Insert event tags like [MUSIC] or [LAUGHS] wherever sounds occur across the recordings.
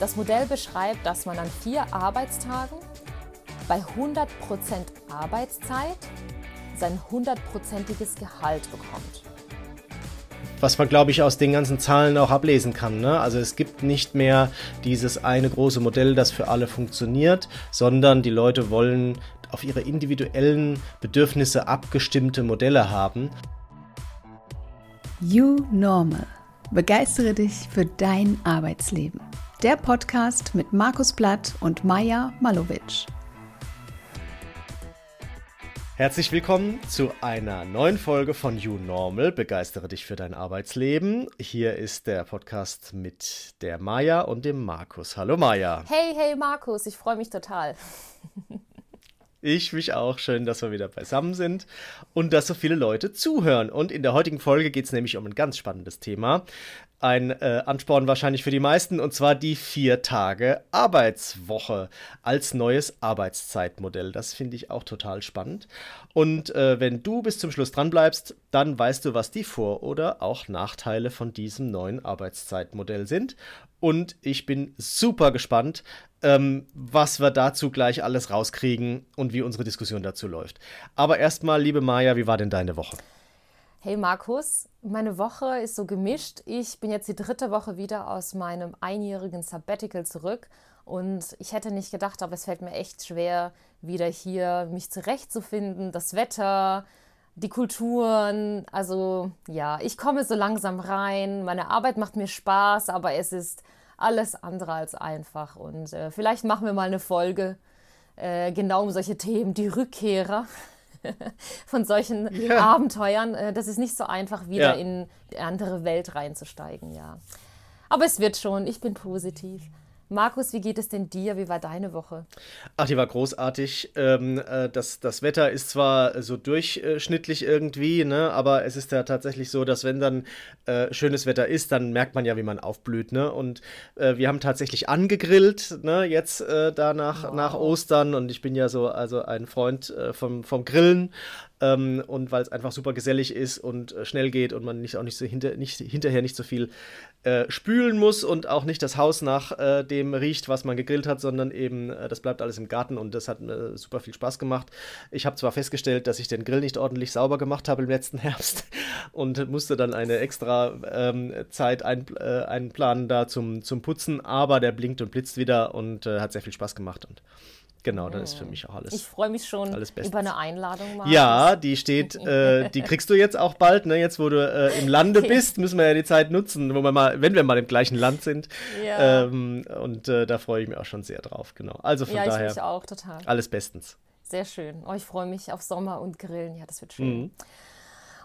Das Modell beschreibt, dass man an vier Arbeitstagen bei 100% Arbeitszeit sein hundertprozentiges Gehalt bekommt. Was man, glaube ich, aus den ganzen Zahlen auch ablesen kann. Ne? Also es gibt nicht mehr dieses eine große Modell, das für alle funktioniert, sondern die Leute wollen auf ihre individuellen Bedürfnisse abgestimmte Modelle haben. You Normal. Begeistere dich für dein Arbeitsleben. Der Podcast mit Markus Blatt und Maja Malowitsch. Herzlich willkommen zu einer neuen Folge von You Normal. Begeistere dich für dein Arbeitsleben. Hier ist der Podcast mit der Maja und dem Markus. Hallo Maja. Hey, hey Markus, ich freue mich total. [LAUGHS] Ich mich auch. Schön, dass wir wieder beisammen sind und dass so viele Leute zuhören. Und in der heutigen Folge geht es nämlich um ein ganz spannendes Thema ein äh, Ansporn wahrscheinlich für die meisten, und zwar die vier Tage Arbeitswoche als neues Arbeitszeitmodell. Das finde ich auch total spannend. Und äh, wenn du bis zum Schluss dran bleibst, dann weißt du, was die Vor- oder auch Nachteile von diesem neuen Arbeitszeitmodell sind. Und ich bin super gespannt, ähm, was wir dazu gleich alles rauskriegen und wie unsere Diskussion dazu läuft. Aber erstmal, liebe Maja, wie war denn deine Woche? Hey Markus, meine Woche ist so gemischt. Ich bin jetzt die dritte Woche wieder aus meinem einjährigen Sabbatical zurück und ich hätte nicht gedacht, aber es fällt mir echt schwer, wieder hier mich zurechtzufinden. Das Wetter, die Kulturen, also ja, ich komme so langsam rein. Meine Arbeit macht mir Spaß, aber es ist alles andere als einfach. Und äh, vielleicht machen wir mal eine Folge äh, genau um solche Themen, die Rückkehrer. [LAUGHS] [LAUGHS] von solchen ja. Abenteuern. Äh, das ist nicht so einfach, wieder ja. in die andere Welt reinzusteigen, ja. Aber es wird schon, ich bin positiv. Markus, wie geht es denn dir? Wie war deine Woche? Ach, die war großartig. Ähm, äh, das, das Wetter ist zwar so durchschnittlich irgendwie, ne, aber es ist ja tatsächlich so, dass wenn dann äh, schönes Wetter ist, dann merkt man ja, wie man aufblüht. Ne? Und äh, wir haben tatsächlich angegrillt, ne, jetzt äh, da nach, wow. nach Ostern. Und ich bin ja so also ein Freund äh, vom, vom Grillen. Ähm, und weil es einfach super gesellig ist und äh, schnell geht und man nicht auch nicht so hinter, nicht, hinterher nicht so viel äh, spülen muss und auch nicht das Haus nach äh, dem riecht, was man gegrillt hat, sondern eben äh, das bleibt alles im Garten und das hat mir super viel Spaß gemacht. Ich habe zwar festgestellt, dass ich den Grill nicht ordentlich sauber gemacht habe im letzten [LAUGHS] Herbst und musste dann eine extra ähm, Zeit ein, äh, einplanen da zum, zum Putzen, aber der blinkt und blitzt wieder und äh, hat sehr viel Spaß gemacht und Genau, dann ist für mich auch alles. Ich freue mich schon über eine Einladung. Markus. Ja, die steht, [LAUGHS] äh, die kriegst du jetzt auch bald. Ne? Jetzt, wo du äh, im Lande bist, müssen wir ja die Zeit nutzen, wo wir mal, wenn wir mal im gleichen Land sind. Ja. Ähm, und äh, da freue ich mich auch schon sehr drauf. Genau. Also von ja, daher. Ich auch total. Alles bestens. Sehr schön. Oh, ich freue mich auf Sommer und Grillen. Ja, das wird schön. Mhm.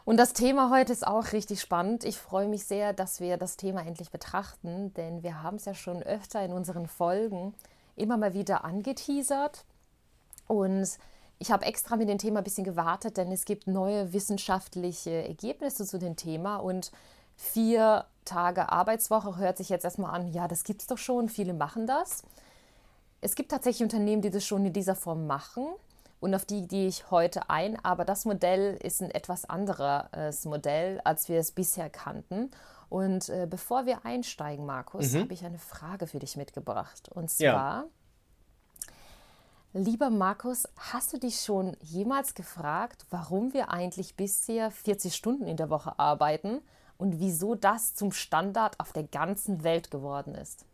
Und das Thema heute ist auch richtig spannend. Ich freue mich sehr, dass wir das Thema endlich betrachten, denn wir haben es ja schon öfter in unseren Folgen immer mal wieder angeteasert. Und ich habe extra mit dem Thema ein bisschen gewartet, denn es gibt neue wissenschaftliche Ergebnisse zu dem Thema. Und vier Tage Arbeitswoche hört sich jetzt erstmal an, ja, das gibt es doch schon, viele machen das. Es gibt tatsächlich Unternehmen, die das schon in dieser Form machen und auf die gehe ich heute ein. Aber das Modell ist ein etwas anderes Modell, als wir es bisher kannten. Und äh, bevor wir einsteigen, Markus, mhm. habe ich eine Frage für dich mitgebracht. Und zwar, ja. lieber Markus, hast du dich schon jemals gefragt, warum wir eigentlich bisher 40 Stunden in der Woche arbeiten und wieso das zum Standard auf der ganzen Welt geworden ist?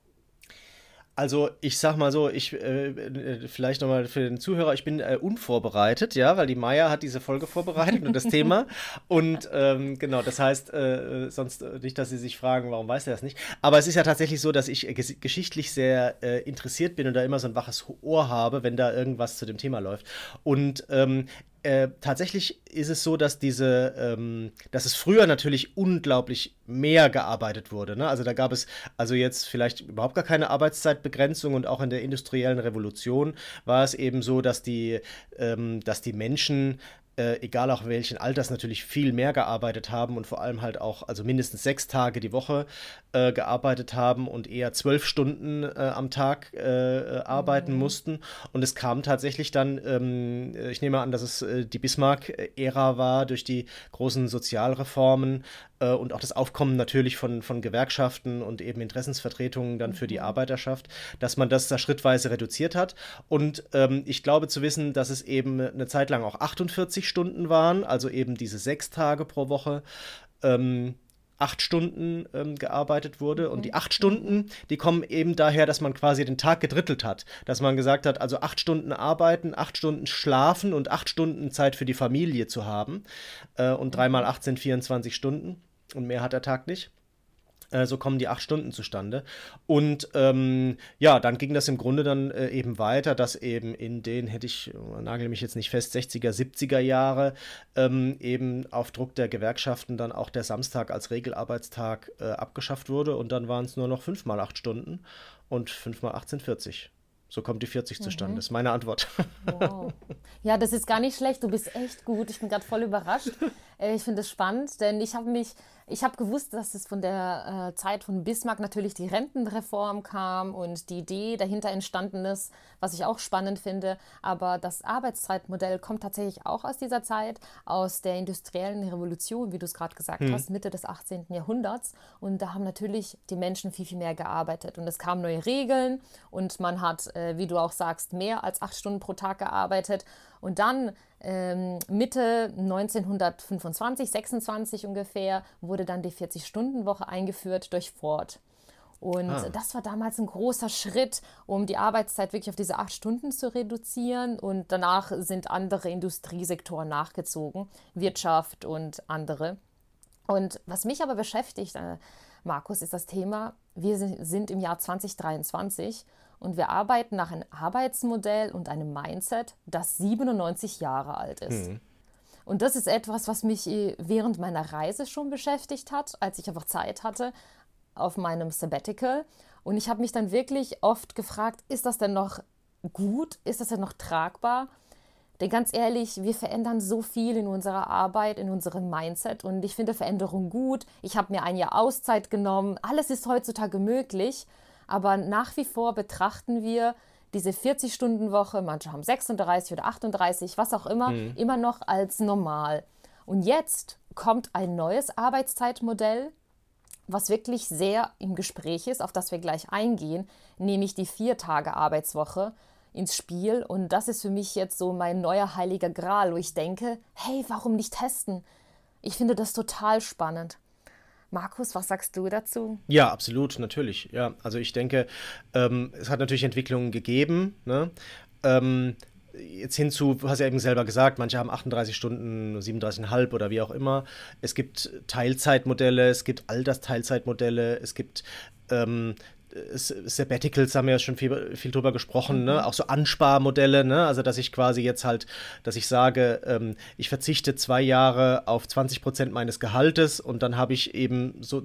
Also ich sag mal so, ich äh, äh vielleicht nochmal für den Zuhörer, ich bin äh, unvorbereitet, ja, weil die Maya hat diese Folge vorbereitet und das Thema. [LAUGHS] Und ähm, genau, das heißt, äh, sonst nicht, dass Sie sich fragen, warum weiß er das nicht. Aber es ist ja tatsächlich so, dass ich geschichtlich sehr äh, interessiert bin und da immer so ein waches Ohr habe, wenn da irgendwas zu dem Thema läuft. Und ähm, äh, tatsächlich ist es so, dass diese, ähm, dass es früher natürlich unglaublich mehr gearbeitet wurde. Ne? Also da gab es also jetzt vielleicht überhaupt gar keine Arbeitszeitbegrenzung und auch in der industriellen Revolution war es eben so, dass die, ähm, dass die Menschen äh, egal auch welchen Alters, natürlich viel mehr gearbeitet haben und vor allem halt auch, also mindestens sechs Tage die Woche äh, gearbeitet haben und eher zwölf Stunden äh, am Tag äh, arbeiten mhm. mussten. Und es kam tatsächlich dann, ähm, ich nehme an, dass es äh, die Bismarck-Ära war, durch die großen Sozialreformen, äh, und auch das Aufkommen natürlich von, von Gewerkschaften und eben Interessensvertretungen dann für die mhm. Arbeiterschaft, dass man das da schrittweise reduziert hat. Und ähm, ich glaube zu wissen, dass es eben eine Zeit lang auch 48 Stunden waren, also eben diese sechs Tage pro Woche. Ähm, acht Stunden ähm, gearbeitet wurde. Und die acht Stunden, die kommen eben daher, dass man quasi den Tag gedrittelt hat. Dass man gesagt hat, also acht Stunden arbeiten, acht Stunden schlafen und acht Stunden Zeit für die Familie zu haben. Äh, und dreimal acht sind 24 Stunden. Und mehr hat der Tag nicht. Äh, so kommen die acht Stunden zustande. Und ähm, ja, dann ging das im Grunde dann äh, eben weiter, dass eben in den, hätte ich, nagel mich jetzt nicht fest, 60er, 70er Jahre ähm, eben auf Druck der Gewerkschaften dann auch der Samstag als Regelarbeitstag äh, abgeschafft wurde und dann waren es nur noch fünf mal acht Stunden und fünf mal 18,40. So kommt die 40 zustande. Mhm. Das ist meine Antwort. Wow. Ja, das ist gar nicht schlecht. Du bist echt gut. Ich bin gerade voll überrascht. [LAUGHS] Ich finde es spannend, denn ich habe mich ich habe gewusst, dass es von der äh, Zeit von Bismarck natürlich die Rentenreform kam und die Idee dahinter entstanden ist, was ich auch spannend finde. Aber das Arbeitszeitmodell kommt tatsächlich auch aus dieser Zeit, aus der industriellen Revolution, wie du es gerade gesagt hm. hast, Mitte des 18. Jahrhunderts. Und da haben natürlich die Menschen viel, viel mehr gearbeitet. Und es kamen neue Regeln und man hat, äh, wie du auch sagst, mehr als acht Stunden pro Tag gearbeitet. Und dann ähm, Mitte 1925, 26 ungefähr, wurde dann die 40-Stunden-Woche eingeführt durch Ford. Und ah. das war damals ein großer Schritt, um die Arbeitszeit wirklich auf diese acht Stunden zu reduzieren. Und danach sind andere Industriesektoren nachgezogen, Wirtschaft und andere. Und was mich aber beschäftigt, äh, Markus, ist das Thema, wir sind im Jahr 2023 und wir arbeiten nach einem Arbeitsmodell und einem Mindset, das 97 Jahre alt ist. Mhm. Und das ist etwas, was mich äh, während meiner Reise schon beschäftigt hat, als ich einfach Zeit hatte auf meinem Sabbatical. Und ich habe mich dann wirklich oft gefragt, ist das denn noch gut? Ist das denn noch tragbar? Denn ganz ehrlich, wir verändern so viel in unserer Arbeit, in unserem Mindset und ich finde Veränderung gut. Ich habe mir ein Jahr Auszeit genommen. Alles ist heutzutage möglich. Aber nach wie vor betrachten wir diese 40-Stunden-Woche, manche haben 36 oder 38, was auch immer, mhm. immer noch als normal. Und jetzt kommt ein neues Arbeitszeitmodell, was wirklich sehr im Gespräch ist, auf das wir gleich eingehen, nämlich die Vier-Tage-Arbeitswoche ins Spiel. Und das ist für mich jetzt so mein neuer heiliger Gral, wo ich denke, hey, warum nicht testen? Ich finde das total spannend. Markus, was sagst du dazu? Ja, absolut, natürlich. Ja, also ich denke, ähm, es hat natürlich Entwicklungen gegeben. Ne? Ähm, jetzt hinzu, du hast ja eben selber gesagt, manche haben 38 Stunden, 37,5 oder wie auch immer. Es gibt Teilzeitmodelle, es gibt Altersteilzeitmodelle, es gibt ähm, Sabbaticals haben wir ja schon viel, viel drüber gesprochen, ne? Mhm. auch so Ansparmodelle, ne? also dass ich quasi jetzt halt, dass ich sage, ähm, ich verzichte zwei Jahre auf 20 Prozent meines Gehaltes und dann habe ich eben so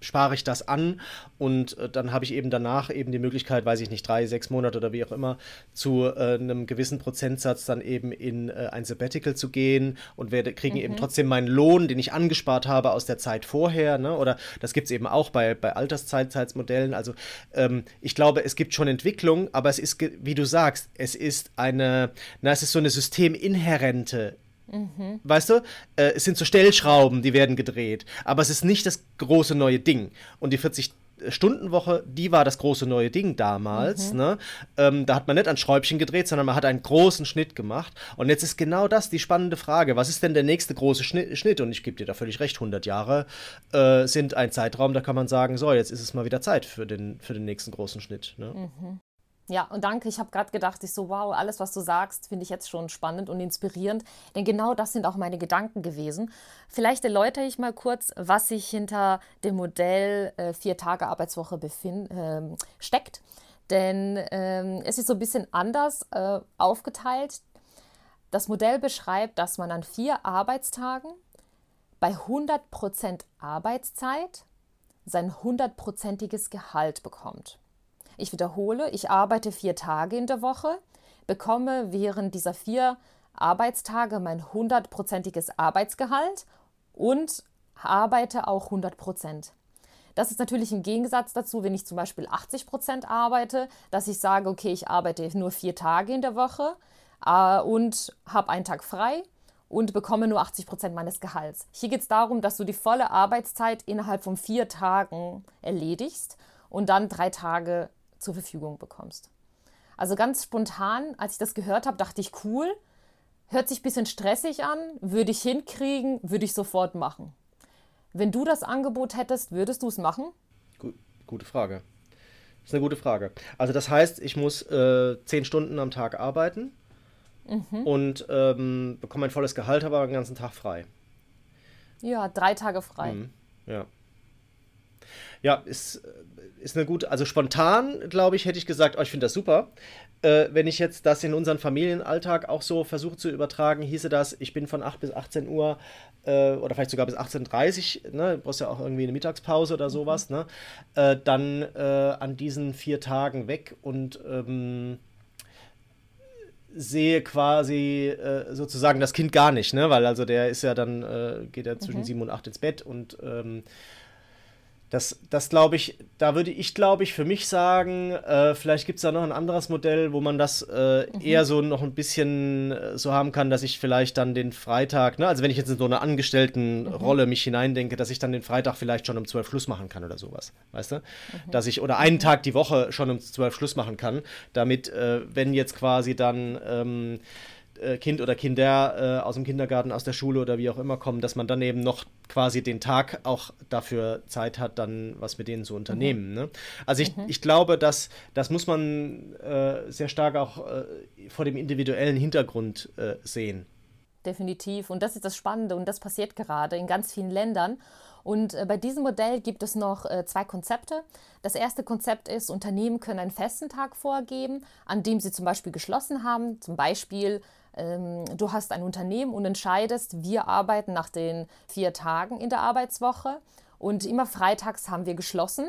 spare ich das an und äh, dann habe ich eben danach eben die Möglichkeit, weiß ich nicht, drei, sechs Monate oder wie auch immer, zu äh, einem gewissen Prozentsatz dann eben in äh, ein Sabbatical zu gehen und werde, kriegen mhm. eben trotzdem meinen Lohn, den ich angespart habe aus der Zeit vorher. Ne? Oder das gibt es eben auch bei, bei Alterszeitzeitsmodellen. Also ähm, ich glaube, es gibt schon Entwicklung, aber es ist, wie du sagst, es ist eine, na, es ist so eine systeminhärente Mhm. Weißt du, äh, es sind so Stellschrauben, die werden gedreht, aber es ist nicht das große neue Ding. Und die 40 Stundenwoche, die war das große neue Ding damals. Mhm. Ne? Ähm, da hat man nicht an Schräubchen gedreht, sondern man hat einen großen Schnitt gemacht. Und jetzt ist genau das die spannende Frage. Was ist denn der nächste große Schnitt? Und ich gebe dir da völlig recht, 100 Jahre äh, sind ein Zeitraum, da kann man sagen, so, jetzt ist es mal wieder Zeit für den, für den nächsten großen Schnitt. Ne? Mhm. Ja, und danke. Ich habe gerade gedacht, ich so, wow, alles, was du sagst, finde ich jetzt schon spannend und inspirierend. Denn genau das sind auch meine Gedanken gewesen. Vielleicht erläutere ich mal kurz, was sich hinter dem Modell äh, Vier-Tage-Arbeitswoche äh, steckt. Denn äh, es ist so ein bisschen anders äh, aufgeteilt. Das Modell beschreibt, dass man an vier Arbeitstagen bei 100% Arbeitszeit sein hundertprozentiges Gehalt bekommt. Ich wiederhole, ich arbeite vier Tage in der Woche, bekomme während dieser vier Arbeitstage mein hundertprozentiges Arbeitsgehalt und arbeite auch 100 Prozent. Das ist natürlich im Gegensatz dazu, wenn ich zum Beispiel 80 Prozent arbeite, dass ich sage, okay, ich arbeite nur vier Tage in der Woche äh, und habe einen Tag frei und bekomme nur 80 Prozent meines Gehalts. Hier geht es darum, dass du die volle Arbeitszeit innerhalb von vier Tagen erledigst und dann drei Tage zur Verfügung bekommst. Also ganz spontan, als ich das gehört habe, dachte ich, cool, hört sich ein bisschen stressig an, würde ich hinkriegen, würde ich sofort machen. Wenn du das Angebot hättest, würdest du es machen? Gute Frage. Das ist eine gute Frage. Also das heißt, ich muss äh, zehn Stunden am Tag arbeiten mhm. und ähm, bekomme ein volles Gehalt, aber den ganzen Tag frei. Ja, drei Tage frei. Mhm. Ja. Ja, ist, ist eine gute, also spontan, glaube ich, hätte ich gesagt, oh, ich finde das super. Äh, wenn ich jetzt das in unseren Familienalltag auch so versuche zu übertragen, hieße das, ich bin von 8 bis 18 Uhr äh, oder vielleicht sogar bis 18.30 Uhr, ne, du brauchst ja auch irgendwie eine Mittagspause oder sowas, ne, äh, dann äh, an diesen vier Tagen weg und ähm, sehe quasi äh, sozusagen das Kind gar nicht, ne? Weil also der ist ja dann, äh, geht ja zwischen mhm. sieben und acht ins Bett und ähm, das, das glaube ich, da würde ich, glaube ich, für mich sagen, äh, vielleicht gibt es da noch ein anderes Modell, wo man das äh, mhm. eher so noch ein bisschen äh, so haben kann, dass ich vielleicht dann den Freitag, ne, also wenn ich jetzt in so eine Angestelltenrolle mhm. mich hineindenke, dass ich dann den Freitag vielleicht schon um zwölf Schluss machen kann oder sowas, weißt du? Mhm. Dass ich, oder einen mhm. Tag die Woche schon um zwölf Schluss machen kann, damit, äh, wenn jetzt quasi dann, ähm, äh, kind oder Kinder äh, aus dem Kindergarten, aus der Schule oder wie auch immer kommen, dass man dann eben noch quasi den Tag auch dafür Zeit hat, dann was mit denen zu unternehmen. Mhm. Ne? Also ich, mhm. ich glaube, dass das muss man äh, sehr stark auch äh, vor dem individuellen Hintergrund äh, sehen. Definitiv. Und das ist das Spannende und das passiert gerade in ganz vielen Ländern. Und äh, bei diesem Modell gibt es noch äh, zwei Konzepte. Das erste Konzept ist, Unternehmen können einen festen Tag vorgeben, an dem sie zum Beispiel geschlossen haben. Zum Beispiel ähm, du hast ein Unternehmen und entscheidest, wir arbeiten nach den vier Tagen in der Arbeitswoche und immer freitags haben wir geschlossen.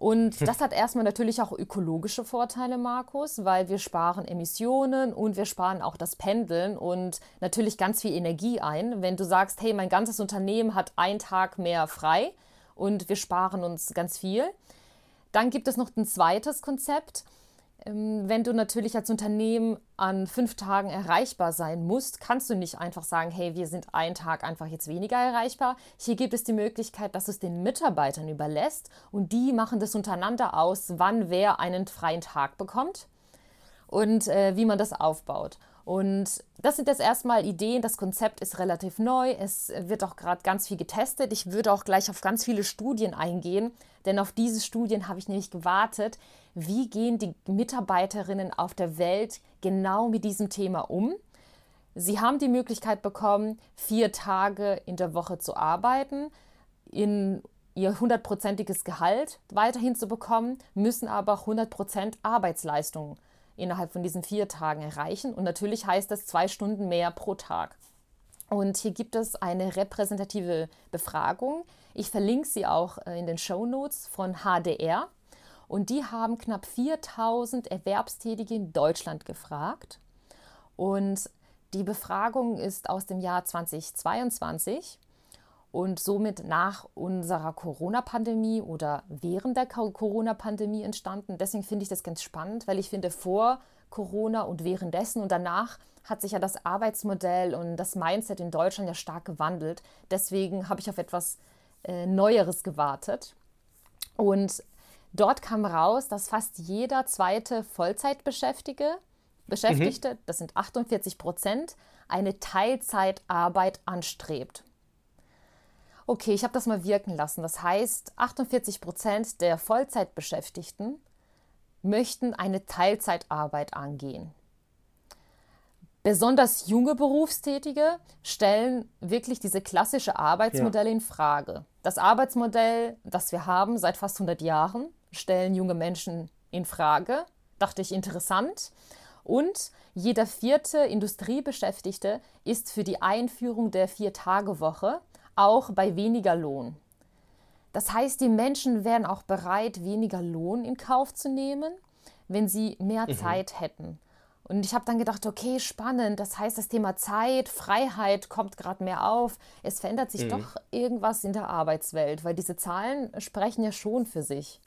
Und das hat erstmal natürlich auch ökologische Vorteile, Markus, weil wir sparen Emissionen und wir sparen auch das Pendeln und natürlich ganz viel Energie ein. Wenn du sagst, hey, mein ganzes Unternehmen hat einen Tag mehr frei und wir sparen uns ganz viel. Dann gibt es noch ein zweites Konzept. Ähm, wenn du natürlich als Unternehmen an fünf Tagen erreichbar sein musst, kannst du nicht einfach sagen, hey, wir sind einen Tag einfach jetzt weniger erreichbar. Hier gibt es die Möglichkeit, dass du es den Mitarbeitern überlässt und die machen das untereinander aus, wann wer einen freien Tag bekommt und äh, wie man das aufbaut. Und das sind jetzt erstmal Ideen. Das Konzept ist relativ neu. Es wird auch gerade ganz viel getestet. Ich würde auch gleich auf ganz viele Studien eingehen, denn auf diese Studien habe ich nämlich gewartet. Wie gehen die Mitarbeiterinnen auf der Welt genau mit diesem Thema um? Sie haben die Möglichkeit bekommen, vier Tage in der Woche zu arbeiten, in ihr hundertprozentiges Gehalt weiterhin zu bekommen, müssen aber 100% Arbeitsleistung innerhalb von diesen vier Tagen erreichen. Und natürlich heißt das zwei Stunden mehr pro Tag. Und hier gibt es eine repräsentative Befragung. Ich verlinke sie auch äh, in den Show Notes von HDR. Und die haben knapp 4000 Erwerbstätige in Deutschland gefragt. Und die Befragung ist aus dem Jahr 2022 und somit nach unserer Corona-Pandemie oder während der Corona-Pandemie entstanden. Deswegen finde ich das ganz spannend, weil ich finde, vor Corona und währenddessen und danach hat sich ja das Arbeitsmodell und das Mindset in Deutschland ja stark gewandelt. Deswegen habe ich auf etwas äh, Neueres gewartet. Und dort kam raus, dass fast jeder zweite Vollzeitbeschäftigte, Beschäftigte, mhm. das sind 48 Prozent, eine Teilzeitarbeit anstrebt. Okay, ich habe das mal wirken lassen. Das heißt, 48 Prozent der Vollzeitbeschäftigten möchten eine Teilzeitarbeit angehen. Besonders junge Berufstätige stellen wirklich diese klassische Arbeitsmodelle ja. in Frage. Das Arbeitsmodell, das wir haben seit fast 100 Jahren, stellen junge Menschen in Frage. Dachte ich interessant. Und jeder vierte Industriebeschäftigte ist für die Einführung der Vier-Tage-Woche auch bei weniger Lohn. Das heißt, die Menschen wären auch bereit, weniger Lohn in Kauf zu nehmen, wenn sie mehr mhm. Zeit hätten. Und ich habe dann gedacht, okay, spannend. Das heißt, das Thema Zeit, Freiheit kommt gerade mehr auf. Es verändert sich mhm. doch irgendwas in der Arbeitswelt, weil diese Zahlen sprechen ja schon für sich.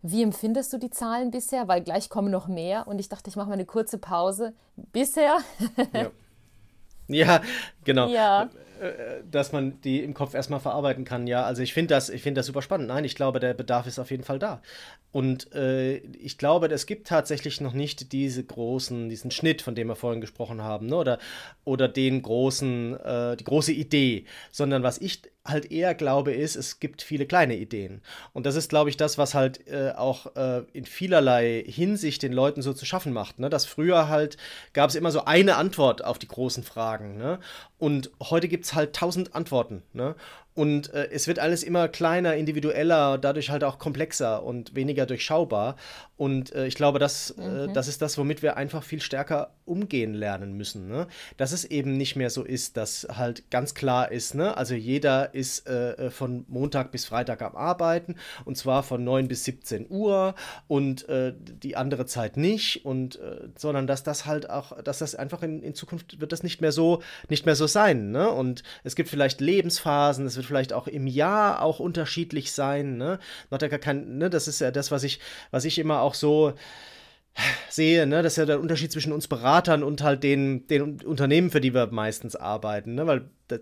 Wie empfindest du die Zahlen bisher? Weil gleich kommen noch mehr und ich dachte, ich mache mal eine kurze Pause. Bisher? ja. [LAUGHS] Ja, genau. Ja. Äh, dass man die im Kopf erstmal verarbeiten kann. Ja, also ich finde das, ich das super spannend. Nein, ich glaube, der Bedarf ist auf jeden Fall da. Und äh, ich glaube, es gibt tatsächlich noch nicht diese großen, diesen Schnitt, von dem wir vorhin gesprochen haben, ne? oder, oder den großen, äh, die große Idee, sondern was ich halt eher glaube, ist, es gibt viele kleine Ideen. Und das ist, glaube ich, das, was halt äh, auch äh, in vielerlei Hinsicht den Leuten so zu schaffen macht. Ne? Dass früher halt gab es immer so eine Antwort auf die großen Fragen. Ne? Und heute gibt es halt tausend Antworten. Ne? Und äh, es wird alles immer kleiner, individueller, dadurch halt auch komplexer und weniger durchschaubar. Und äh, ich glaube, das, äh, mhm. äh, das ist das, womit wir einfach viel stärker umgehen lernen müssen. Ne? Dass es eben nicht mehr so ist, dass halt ganz klar ist, ne? also jeder ist äh, äh, von Montag bis Freitag am Arbeiten und zwar von 9 bis 17 Uhr und die andere Zeit nicht. Und sondern dass das halt auch, dass das einfach in, in Zukunft wird das nicht mehr so, nicht mehr so sein. Ne? Und es gibt vielleicht Lebensphasen, es wird vielleicht auch im Jahr auch unterschiedlich sein. Ne? Kein, ne? Das ist ja das, was ich, was ich immer auch so sehe, ne, das ist ja der Unterschied zwischen uns Beratern und halt den, den Unternehmen, für die wir meistens arbeiten, ne, weil der,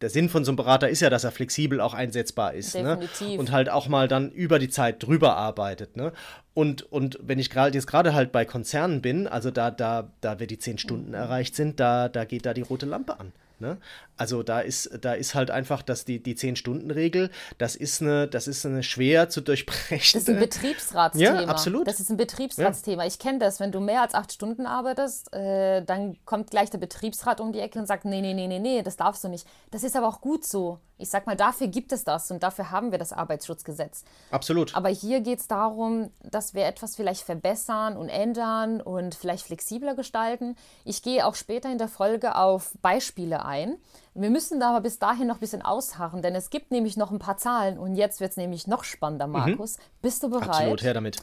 der Sinn von so einem Berater ist ja, dass er flexibel auch einsetzbar ist, ne, und halt auch mal dann über die Zeit drüber arbeitet, ne, und, und wenn ich gerade jetzt gerade halt bei Konzernen bin, also da, da, da wir die zehn Stunden mhm. erreicht sind, da, da geht da die rote Lampe an. Ne? Also da ist, da ist halt einfach, dass die, die 10-Stunden-Regel, das ist eine, das ist eine schwer zu durchbrechen. Das ist ein [LAUGHS] Betriebsratsthema. Ja, absolut. Das ist ein Betriebsratsthema. Ja. Ich kenne das, wenn du mehr als acht Stunden arbeitest, äh, dann kommt gleich der Betriebsrat um die Ecke und sagt, nee, nee, nee, nee, nee, das darfst du nicht. Das ist aber auch gut so. Ich sag mal, dafür gibt es das und dafür haben wir das Arbeitsschutzgesetz. Absolut. Aber hier geht es darum, dass wir etwas vielleicht verbessern und ändern und vielleicht flexibler gestalten. Ich gehe auch später in der Folge auf Beispiele ein. Wir müssen da aber bis dahin noch ein bisschen ausharren, denn es gibt nämlich noch ein paar Zahlen und jetzt wird es nämlich noch spannender, mhm. Markus. Mhm. Bist du bereit? Absolut, her damit.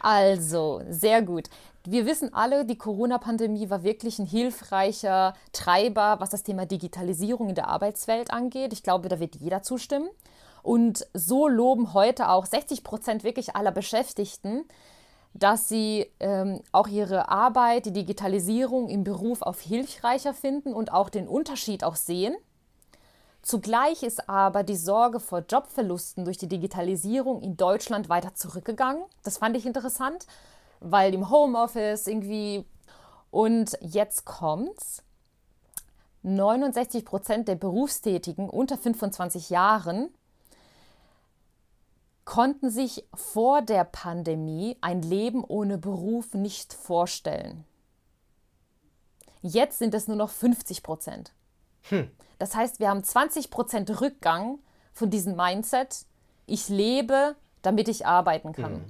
Also, sehr gut. Wir wissen alle, die Corona-Pandemie war wirklich ein hilfreicher Treiber, was das Thema Digitalisierung in der Arbeitswelt angeht. Ich glaube, da wird jeder zustimmen. Und so loben heute auch 60 Prozent wirklich aller Beschäftigten, dass sie ähm, auch ihre Arbeit, die Digitalisierung im Beruf auf hilfreicher finden und auch den Unterschied auch sehen. Zugleich ist aber die Sorge vor Jobverlusten durch die Digitalisierung in Deutschland weiter zurückgegangen. Das fand ich interessant, weil im Homeoffice irgendwie. Und jetzt kommt's. 69 Prozent der Berufstätigen unter 25 Jahren konnten sich vor der Pandemie ein Leben ohne Beruf nicht vorstellen. Jetzt sind es nur noch 50 Prozent. Hm. Das heißt, wir haben 20 Prozent Rückgang von diesem Mindset, ich lebe, damit ich arbeiten kann. Hm.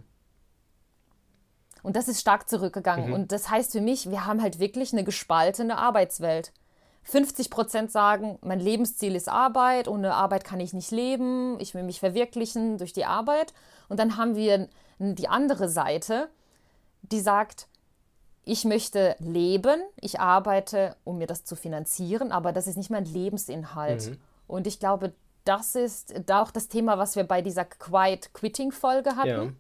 Und das ist stark zurückgegangen. Mhm. Und das heißt für mich, wir haben halt wirklich eine gespaltene Arbeitswelt. 50 Prozent sagen, mein Lebensziel ist Arbeit, ohne Arbeit kann ich nicht leben, ich will mich verwirklichen durch die Arbeit. Und dann haben wir die andere Seite, die sagt, ich möchte leben, ich arbeite, um mir das zu finanzieren, aber das ist nicht mein Lebensinhalt. Mhm. Und ich glaube, das ist auch das Thema, was wir bei dieser Quiet Quitting Folge hatten. Ja.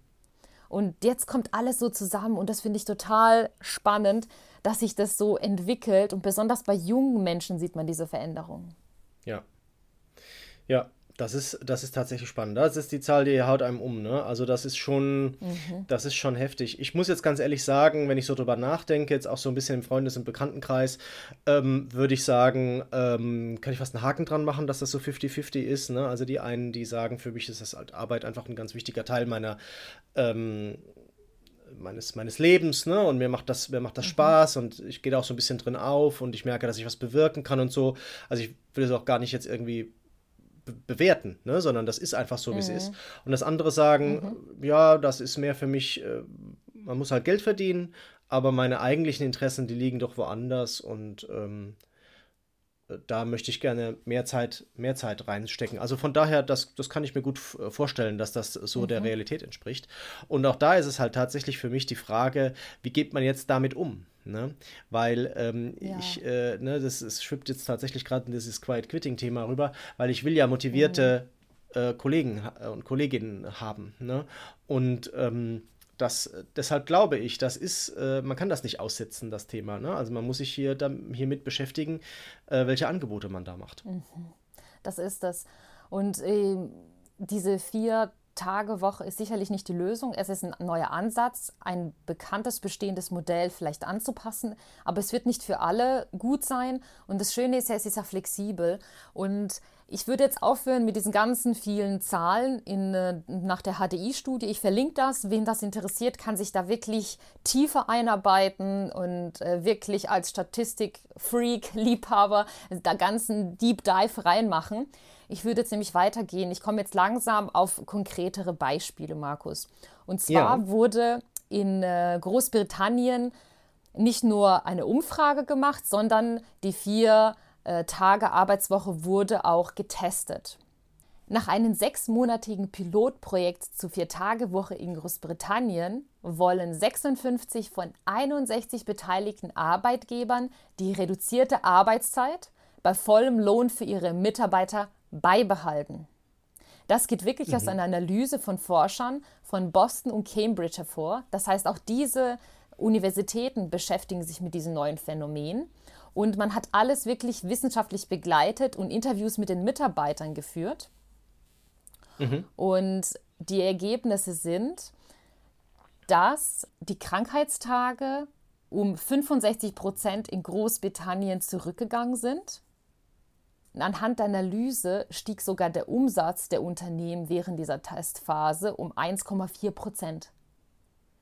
Und jetzt kommt alles so zusammen und das finde ich total spannend, dass sich das so entwickelt und besonders bei jungen Menschen sieht man diese Veränderung. Ja. Ja, das ist, das ist tatsächlich spannend. Das ist die Zahl, die haut einem um. Ne? Also das ist schon, mhm. das ist schon heftig. Ich muss jetzt ganz ehrlich sagen, wenn ich so drüber nachdenke, jetzt auch so ein bisschen im Freundes- und Bekanntenkreis, ähm, würde ich sagen, ähm, kann ich fast einen Haken dran machen, dass das so 50-50 ist. Ne? Also die einen, die sagen, für mich ist das halt Arbeit einfach ein ganz wichtiger Teil meiner ähm, meines, meines Lebens, ne? Und mir macht das, mir macht das mhm. Spaß und ich gehe da auch so ein bisschen drin auf und ich merke, dass ich was bewirken kann und so. Also ich will es auch gar nicht jetzt irgendwie bewerten, ne? sondern das ist einfach so, wie es ist. Mhm. Und das andere sagen, mhm. ja, das ist mehr für mich, äh, man muss halt Geld verdienen, aber meine eigentlichen Interessen, die liegen doch woanders und ähm, da möchte ich gerne mehr Zeit, mehr Zeit reinstecken. Also von daher, das, das kann ich mir gut äh, vorstellen, dass das so mhm. der Realität entspricht. Und auch da ist es halt tatsächlich für mich die Frage, wie geht man jetzt damit um? Ne? Weil ähm, ja. ich, äh, ne, das, das schwippt jetzt tatsächlich gerade in dieses Quiet Quitting-Thema rüber, weil ich will ja motivierte mhm. äh, Kollegen und Kolleginnen haben. Ne? Und ähm, das, deshalb glaube ich, das ist, äh, man kann das nicht aussetzen, das Thema. Ne? Also man muss sich hier hiermit beschäftigen, äh, welche Angebote man da macht. Mhm. Das ist das. Und äh, diese vier Tage Woche ist sicherlich nicht die Lösung. Es ist ein neuer Ansatz, ein bekanntes bestehendes Modell vielleicht anzupassen, aber es wird nicht für alle gut sein. Und das Schöne ist ja, es ist ja flexibel. Und ich würde jetzt aufhören mit diesen ganzen vielen Zahlen in, äh, nach der HDI-Studie. Ich verlinke das. Wen das interessiert, kann sich da wirklich tiefer einarbeiten und äh, wirklich als Statistik-Freak, Liebhaber da ganzen Deep Dive reinmachen. Ich würde jetzt nämlich weitergehen. Ich komme jetzt langsam auf konkretere Beispiele, Markus. Und zwar ja. wurde in äh, Großbritannien nicht nur eine Umfrage gemacht, sondern die vier äh, Tage Arbeitswoche wurde auch getestet. Nach einem sechsmonatigen Pilotprojekt zur Vier-Tage-Woche in Großbritannien wollen 56 von 61 beteiligten Arbeitgebern die reduzierte Arbeitszeit bei vollem Lohn für ihre Mitarbeiter beibehalten. Das geht wirklich mhm. aus einer Analyse von Forschern von Boston und Cambridge hervor. Das heißt, auch diese Universitäten beschäftigen sich mit diesem neuen Phänomen. Und man hat alles wirklich wissenschaftlich begleitet und Interviews mit den Mitarbeitern geführt. Mhm. Und die Ergebnisse sind, dass die Krankheitstage um 65 Prozent in Großbritannien zurückgegangen sind Anhand der Analyse stieg sogar der Umsatz der Unternehmen während dieser Testphase um 1,4 Prozent.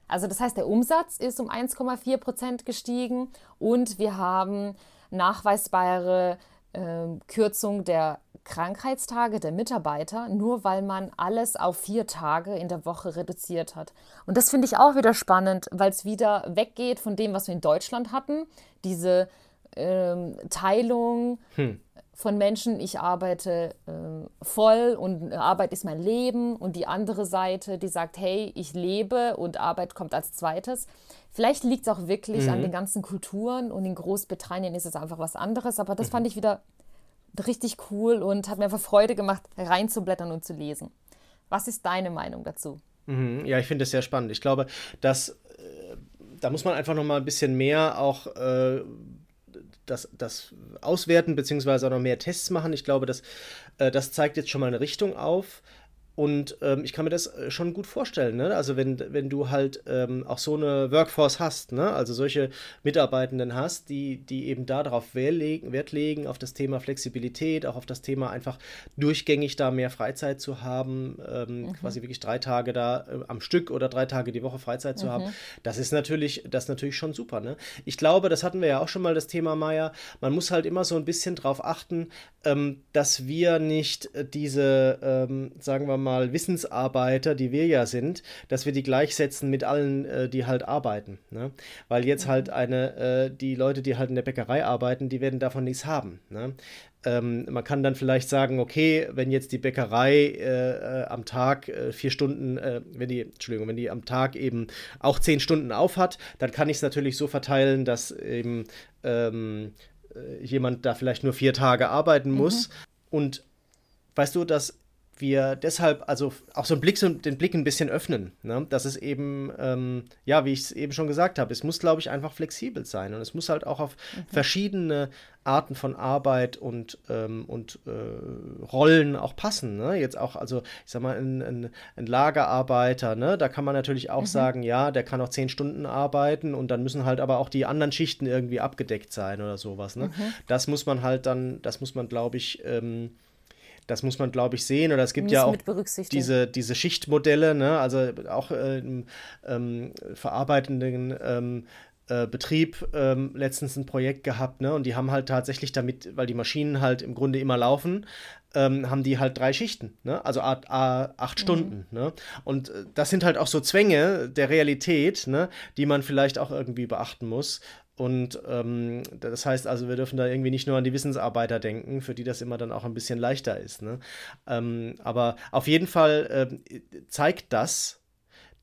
Also das heißt, der Umsatz ist um 1,4 Prozent gestiegen und wir haben nachweisbare äh, Kürzung der Krankheitstage der Mitarbeiter, nur weil man alles auf vier Tage in der Woche reduziert hat. Und das finde ich auch wieder spannend, weil es wieder weggeht von dem, was wir in Deutschland hatten, diese ähm, Teilung. Hm von Menschen, ich arbeite äh, voll und Arbeit ist mein Leben und die andere Seite, die sagt, hey, ich lebe und Arbeit kommt als zweites. Vielleicht liegt es auch wirklich mhm. an den ganzen Kulturen und in Großbritannien ist es einfach was anderes, aber das mhm. fand ich wieder richtig cool und hat mir einfach Freude gemacht, reinzublättern und zu lesen. Was ist deine Meinung dazu? Mhm. Ja, ich finde es sehr spannend. Ich glaube, dass äh, da muss man einfach noch mal ein bisschen mehr auch äh, das, das auswerten, beziehungsweise auch noch mehr Tests machen. Ich glaube, das, äh, das zeigt jetzt schon mal eine Richtung auf. Und ähm, ich kann mir das äh, schon gut vorstellen, ne? Also wenn, wenn du halt ähm, auch so eine Workforce hast, ne? Also solche Mitarbeitenden hast, die, die eben darauf Wert legen, auf das Thema Flexibilität, auch auf das Thema einfach durchgängig da mehr Freizeit zu haben, ähm, mhm. quasi wirklich drei Tage da äh, am Stück oder drei Tage die Woche Freizeit zu mhm. haben, das ist natürlich, das ist natürlich schon super, ne? Ich glaube, das hatten wir ja auch schon mal das Thema Meier, man muss halt immer so ein bisschen drauf achten, ähm, dass wir nicht äh, diese, ähm, sagen wir mal, mal, Wissensarbeiter, die wir ja sind, dass wir die gleichsetzen mit allen, äh, die halt arbeiten. Ne? Weil jetzt mhm. halt eine, äh, die Leute, die halt in der Bäckerei arbeiten, die werden davon nichts haben. Ne? Ähm, man kann dann vielleicht sagen, okay, wenn jetzt die Bäckerei äh, äh am Tag äh, vier Stunden, äh, wenn die, Entschuldigung, wenn die am Tag eben auch zehn Stunden auf hat, dann kann ich es natürlich so verteilen, dass eben ähm, jemand da vielleicht nur vier Tage arbeiten muss. Mhm. Und weißt du, dass wir deshalb also auch so einen Blick, so den Blick ein bisschen öffnen. Ne? Dass es eben, ähm, ja, wie ich es eben schon gesagt habe, es muss, glaube ich, einfach flexibel sein und es muss halt auch auf mhm. verschiedene Arten von Arbeit und, ähm, und äh, Rollen auch passen. Ne? Jetzt auch, also ich sag mal, ein, ein, ein Lagerarbeiter, ne? da kann man natürlich auch mhm. sagen, ja, der kann auch zehn Stunden arbeiten und dann müssen halt aber auch die anderen Schichten irgendwie abgedeckt sein oder sowas. Ne? Mhm. Das muss man halt dann, das muss man, glaube ich, ähm, das muss man, glaube ich, sehen. Oder es gibt ja auch diese, diese Schichtmodelle, ne? also auch äh, im ähm, verarbeitenden ähm, äh, Betrieb ähm, letztens ein Projekt gehabt, ne? Und die haben halt tatsächlich damit, weil die Maschinen halt im Grunde immer laufen, ähm, haben die halt drei Schichten, ne? Also a, a, acht mhm. Stunden, ne? Und äh, das sind halt auch so Zwänge der Realität, ne? Die man vielleicht auch irgendwie beachten muss. Und ähm, das heißt also, wir dürfen da irgendwie nicht nur an die Wissensarbeiter denken, für die das immer dann auch ein bisschen leichter ist. Ne? Ähm, aber auf jeden Fall äh, zeigt das,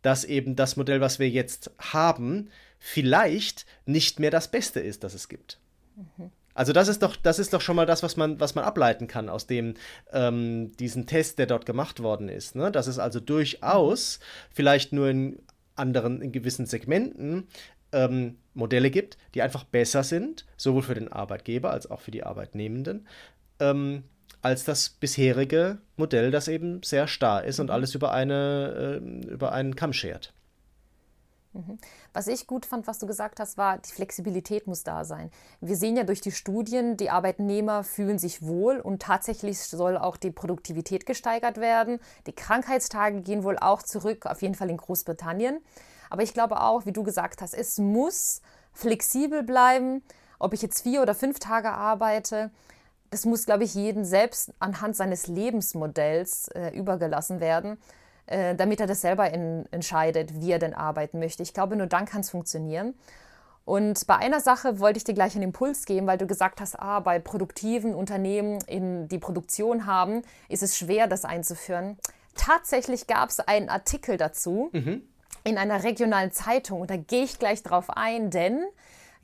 dass eben das Modell, was wir jetzt haben, vielleicht nicht mehr das Beste ist, das es gibt. Mhm. Also das ist doch, das ist doch schon mal das, was man, was man ableiten kann aus dem ähm, diesen Test, der dort gemacht worden ist. Ne? Dass es also durchaus vielleicht nur in anderen, in gewissen Segmenten ähm, Modelle gibt, die einfach besser sind, sowohl für den Arbeitgeber als auch für die Arbeitnehmenden, ähm, als das bisherige Modell, das eben sehr starr ist und mhm. alles über, eine, äh, über einen Kamm schert. Mhm. Was ich gut fand, was du gesagt hast, war, die Flexibilität muss da sein. Wir sehen ja durch die Studien, die Arbeitnehmer fühlen sich wohl und tatsächlich soll auch die Produktivität gesteigert werden. Die Krankheitstage gehen wohl auch zurück, auf jeden Fall in Großbritannien. Aber ich glaube auch, wie du gesagt hast, es muss flexibel bleiben, ob ich jetzt vier oder fünf Tage arbeite. Das muss, glaube ich, jedem selbst anhand seines Lebensmodells äh, übergelassen werden. Äh, damit er das selber in, entscheidet, wie er denn arbeiten möchte. Ich glaube, nur dann kann es funktionieren. Und bei einer Sache wollte ich dir gleich einen Impuls geben, weil du gesagt hast, ah, bei produktiven Unternehmen, in die Produktion haben, ist es schwer, das einzuführen. Tatsächlich gab es einen Artikel dazu mhm. in einer regionalen Zeitung und da gehe ich gleich drauf ein, denn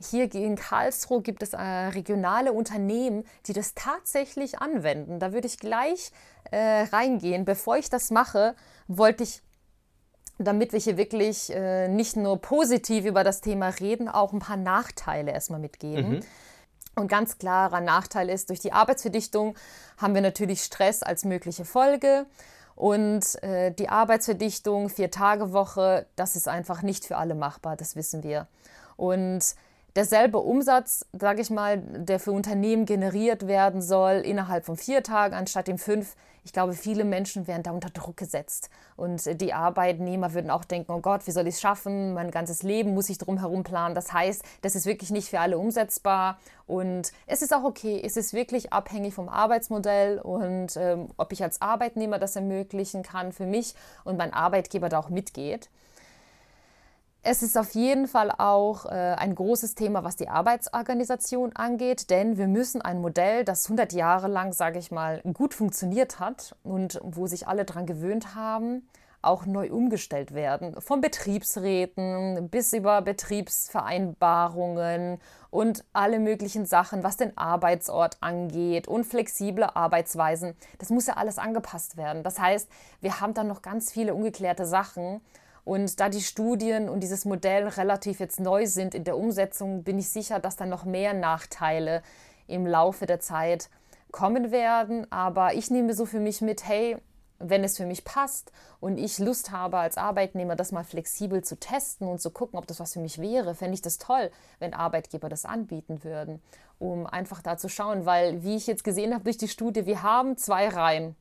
hier in Karlsruhe gibt es äh, regionale Unternehmen, die das tatsächlich anwenden. Da würde ich gleich äh, reingehen. Bevor ich das mache, wollte ich, damit wir hier wirklich äh, nicht nur positiv über das Thema reden, auch ein paar Nachteile erstmal mitgeben. Mhm. Und ganz klarer Nachteil ist, durch die Arbeitsverdichtung haben wir natürlich Stress als mögliche Folge. Und äh, die Arbeitsverdichtung, Vier-Tage-Woche, das ist einfach nicht für alle machbar, das wissen wir. Und derselbe Umsatz, sage ich mal, der für Unternehmen generiert werden soll, innerhalb von vier Tagen anstatt den fünf. Ich glaube, viele Menschen werden da unter Druck gesetzt. Und die Arbeitnehmer würden auch denken, oh Gott, wie soll ich es schaffen? Mein ganzes Leben muss ich drumherum planen. Das heißt, das ist wirklich nicht für alle umsetzbar. Und es ist auch okay, es ist wirklich abhängig vom Arbeitsmodell und ähm, ob ich als Arbeitnehmer das ermöglichen kann für mich und mein Arbeitgeber da auch mitgeht. Es ist auf jeden Fall auch äh, ein großes Thema, was die Arbeitsorganisation angeht, denn wir müssen ein Modell, das 100 Jahre lang, sage ich mal, gut funktioniert hat und wo sich alle daran gewöhnt haben, auch neu umgestellt werden. Von Betriebsräten bis über Betriebsvereinbarungen und alle möglichen Sachen, was den Arbeitsort angeht und flexible Arbeitsweisen. Das muss ja alles angepasst werden. Das heißt, wir haben dann noch ganz viele ungeklärte Sachen und da die Studien und dieses Modell relativ jetzt neu sind in der Umsetzung, bin ich sicher, dass da noch mehr Nachteile im Laufe der Zeit kommen werden. Aber ich nehme so für mich mit, hey, wenn es für mich passt und ich Lust habe als Arbeitnehmer, das mal flexibel zu testen und zu gucken, ob das was für mich wäre, fände ich das toll, wenn Arbeitgeber das anbieten würden, um einfach da zu schauen, weil, wie ich jetzt gesehen habe durch die Studie, wir haben zwei Reihen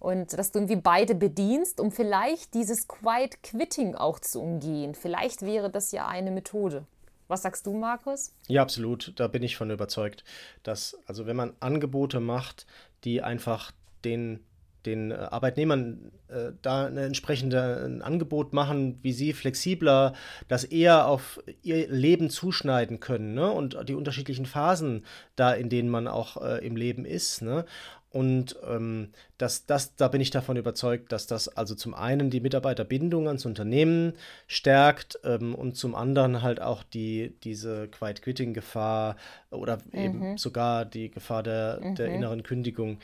und dass du irgendwie beide bedienst, um vielleicht dieses Quiet Quitting auch zu umgehen. Vielleicht wäre das ja eine Methode. Was sagst du, Markus? Ja, absolut. Da bin ich von überzeugt, dass, also wenn man Angebote macht, die einfach den den äh, Arbeitnehmern äh, da ein entsprechendes Angebot machen, wie sie flexibler das eher auf ihr Leben zuschneiden können ne? und die unterschiedlichen Phasen da, in denen man auch äh, im Leben ist. Ne? Und ähm, das, das, da bin ich davon überzeugt, dass das also zum einen die Mitarbeiterbindung ans Unternehmen stärkt ähm, und zum anderen halt auch die, diese Quiet-Quitting-Gefahr oder mhm. eben sogar die Gefahr der, mhm. der inneren Kündigung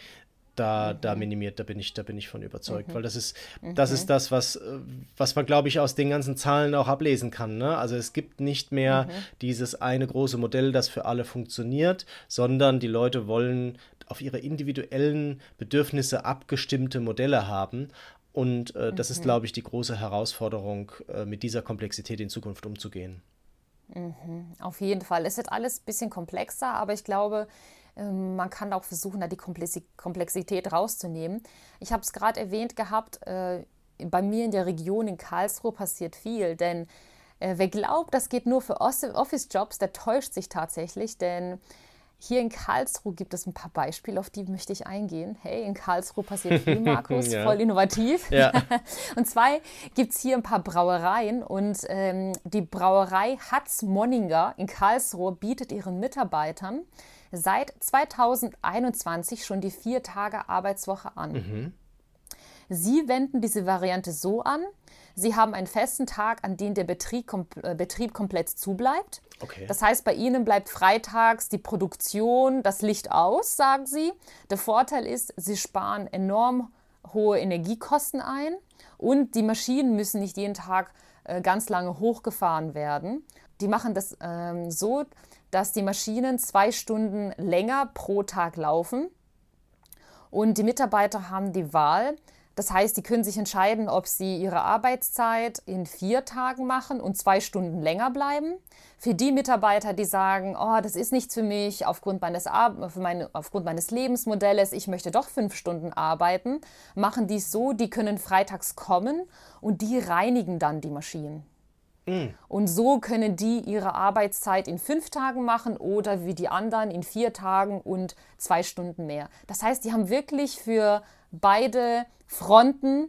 da, mhm. da minimiert, da bin ich, da bin ich von überzeugt. Mhm. Weil das ist, das ist das, was, was man, glaube ich, aus den ganzen Zahlen auch ablesen kann. Ne? Also es gibt nicht mehr mhm. dieses eine große Modell, das für alle funktioniert, sondern die Leute wollen auf ihre individuellen Bedürfnisse abgestimmte Modelle haben. Und äh, das mhm. ist, glaube ich, die große Herausforderung, äh, mit dieser Komplexität in Zukunft umzugehen. Mhm. Auf jeden Fall. Es wird alles ein bisschen komplexer, aber ich glaube, ähm, man kann auch versuchen, da die Komplexität rauszunehmen. Ich habe es gerade erwähnt gehabt, äh, bei mir in der Region in Karlsruhe passiert viel, denn äh, wer glaubt, das geht nur für Office-Jobs, der täuscht sich tatsächlich, denn hier in Karlsruhe gibt es ein paar Beispiele, auf die möchte ich eingehen. Hey, in Karlsruhe passiert viel, [LAUGHS] Markus, ja. voll innovativ. Ja. [LAUGHS] und zwar gibt es hier ein paar Brauereien und ähm, die Brauerei Hatz Monninger in Karlsruhe bietet ihren Mitarbeitern seit 2021 schon die vier Tage Arbeitswoche an. Mhm. Sie wenden diese Variante so an, Sie haben einen festen Tag, an dem der Betrieb, kom äh, Betrieb komplett zubleibt. Okay. Das heißt, bei Ihnen bleibt freitags die Produktion, das Licht aus, sagen Sie. Der Vorteil ist, Sie sparen enorm hohe Energiekosten ein und die Maschinen müssen nicht jeden Tag äh, ganz lange hochgefahren werden. Die machen das ähm, so, dass die Maschinen zwei Stunden länger pro Tag laufen und die Mitarbeiter haben die Wahl. Das heißt, die können sich entscheiden, ob sie ihre Arbeitszeit in vier Tagen machen und zwei Stunden länger bleiben. Für die Mitarbeiter, die sagen, oh, das ist nichts für mich aufgrund meines, Ar meine, aufgrund meines Lebensmodells, ich möchte doch fünf Stunden arbeiten, machen die es so, die können freitags kommen und die reinigen dann die Maschinen. Mm. Und so können die ihre Arbeitszeit in fünf Tagen machen oder wie die anderen in vier Tagen und zwei Stunden mehr. Das heißt, die haben wirklich für beide Fronten,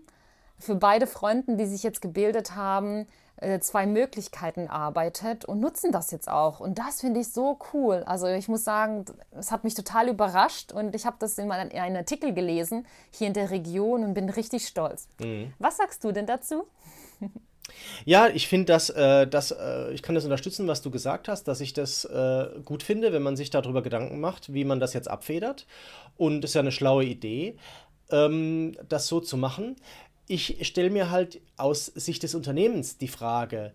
für beide Fronten, die sich jetzt gebildet haben, äh, zwei Möglichkeiten arbeitet und nutzen das jetzt auch. Und das finde ich so cool. Also ich muss sagen, es hat mich total überrascht und ich habe das in, einem Artikel gelesen hier in der Region und bin richtig stolz. Mhm. Was sagst du denn dazu? [LAUGHS] Ja, ich finde das, äh, das äh, ich kann das unterstützen, was du gesagt hast, dass ich das äh, gut finde, wenn man sich darüber Gedanken macht, wie man das jetzt abfedert. Und ist ja eine schlaue Idee, ähm, das so zu machen. Ich stelle mir halt aus Sicht des Unternehmens die Frage,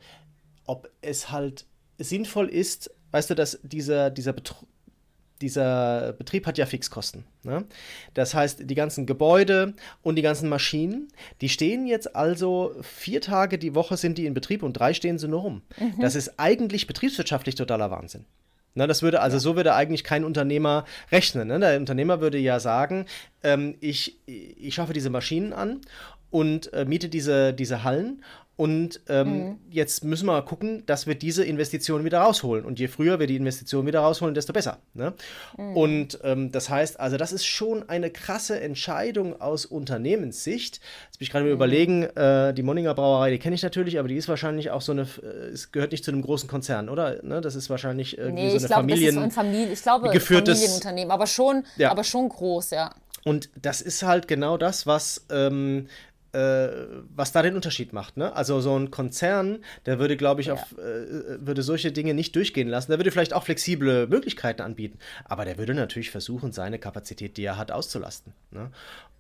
ob es halt sinnvoll ist, weißt du, dass dieser, dieser Betrug dieser Betrieb hat ja Fixkosten. Ne? Das heißt, die ganzen Gebäude und die ganzen Maschinen, die stehen jetzt also vier Tage die Woche sind die in Betrieb und drei stehen sie nur rum. Mhm. Das ist eigentlich betriebswirtschaftlich totaler Wahnsinn. Na, das würde, also ja. so würde eigentlich kein Unternehmer rechnen. Ne? Der Unternehmer würde ja sagen, ähm, ich, ich schaffe diese Maschinen an und äh, miete diese, diese Hallen und ähm, mhm. jetzt müssen wir mal gucken, dass wir diese Investitionen wieder rausholen. Und je früher wir die Investitionen wieder rausholen, desto besser. Ne? Mhm. Und ähm, das heißt, also das ist schon eine krasse Entscheidung aus Unternehmenssicht. Jetzt bin ich gerade mhm. überlegen, äh, die Monninger Brauerei, die kenne ich natürlich, aber die ist wahrscheinlich auch so eine, äh, es gehört nicht zu einem großen Konzern, oder? Ne? Das ist wahrscheinlich irgendwie nee, so eine glaub, Familien, das ist ein Familie, ich glaube, geführtes, Familienunternehmen, aber schon, ja. aber schon groß, ja. Und das ist halt genau das, was ähm, äh, was da den Unterschied macht. Ne? Also so ein Konzern, der würde, glaube ich, ja. auf, äh, würde solche Dinge nicht durchgehen lassen. Der würde vielleicht auch flexible Möglichkeiten anbieten, aber der würde natürlich versuchen, seine Kapazität, die er hat, auszulasten. Ne?